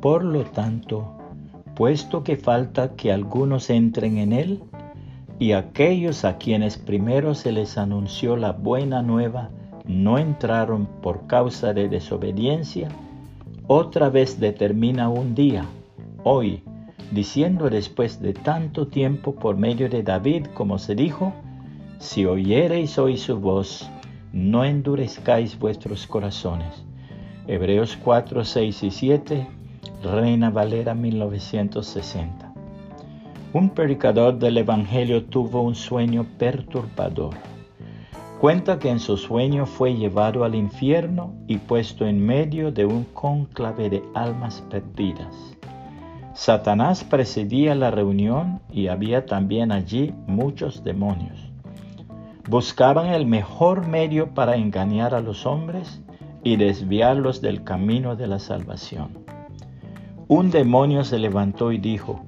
Por lo tanto, puesto que falta que algunos entren en él, y aquellos a quienes primero se les anunció la buena nueva no entraron por causa de desobediencia, otra vez determina un día, hoy, diciendo después de tanto tiempo por medio de David, como se dijo, si oyereis hoy su voz, no endurezcáis vuestros corazones. Hebreos 4, 6 y 7, Reina Valera 1960. Un predicador del Evangelio tuvo un sueño perturbador. Cuenta que en su sueño fue llevado al infierno y puesto en medio de un cónclave de almas perdidas. Satanás presidía la reunión y había también allí muchos demonios. Buscaban el mejor medio para engañar a los hombres y desviarlos del camino de la salvación. Un demonio se levantó y dijo,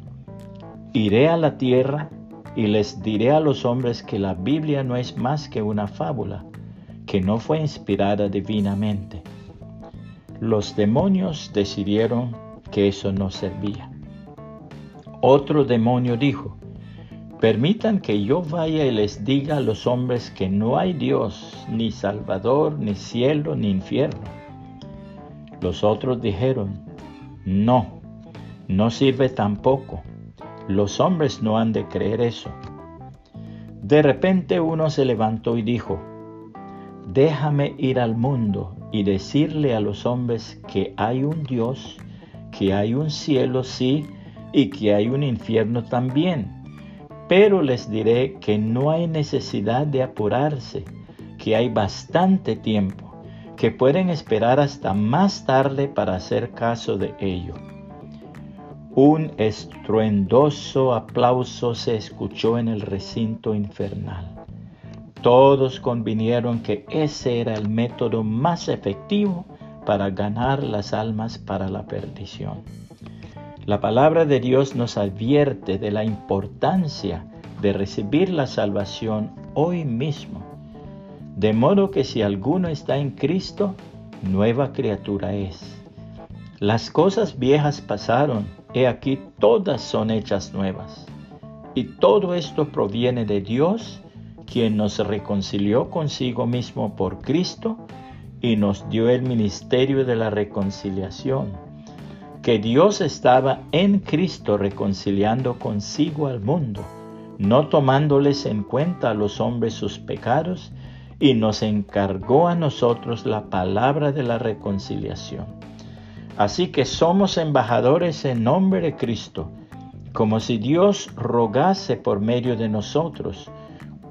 Iré a la tierra y les diré a los hombres que la Biblia no es más que una fábula, que no fue inspirada divinamente. Los demonios decidieron que eso no servía. Otro demonio dijo, permitan que yo vaya y les diga a los hombres que no hay Dios, ni Salvador, ni cielo, ni infierno. Los otros dijeron, no, no sirve tampoco los hombres no han de creer eso. De repente uno se levantó y dijo, déjame ir al mundo y decirle a los hombres que hay un Dios, que hay un cielo, sí, y que hay un infierno también. Pero les diré que no hay necesidad de apurarse, que hay bastante tiempo, que pueden esperar hasta más tarde para hacer caso de ello. Un estruendoso aplauso se escuchó en el recinto infernal. Todos convinieron que ese era el método más efectivo para ganar las almas para la perdición. La palabra de Dios nos advierte de la importancia de recibir la salvación hoy mismo. De modo que si alguno está en Cristo, nueva criatura es. Las cosas viejas pasaron He aquí todas son hechas nuevas. Y todo esto proviene de Dios, quien nos reconcilió consigo mismo por Cristo y nos dio el ministerio de la reconciliación. Que Dios estaba en Cristo reconciliando consigo al mundo, no tomándoles en cuenta a los hombres sus pecados, y nos encargó a nosotros la palabra de la reconciliación. Así que somos embajadores en nombre de Cristo, como si Dios rogase por medio de nosotros.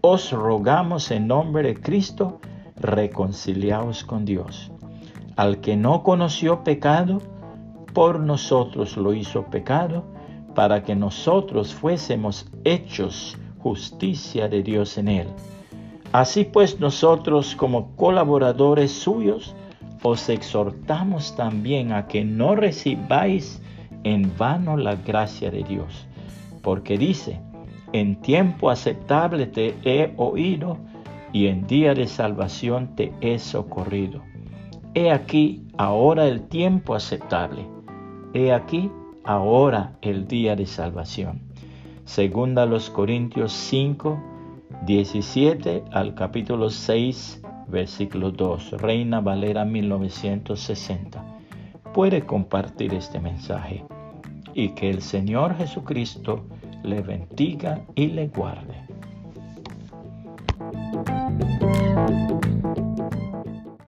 Os rogamos en nombre de Cristo, reconciliaos con Dios. Al que no conoció pecado, por nosotros lo hizo pecado, para que nosotros fuésemos hechos justicia de Dios en él. Así pues nosotros como colaboradores suyos, os exhortamos también a que no recibáis en vano la gracia de Dios, porque dice, en tiempo aceptable te he oído y en día de salvación te he socorrido. He aquí ahora el tiempo aceptable. He aquí ahora el día de salvación. Segunda los Corintios 5, 17 al capítulo 6, versículo 2, Reina Valera 1960. Puede compartir este mensaje y que el Señor Jesucristo le bendiga y le guarde.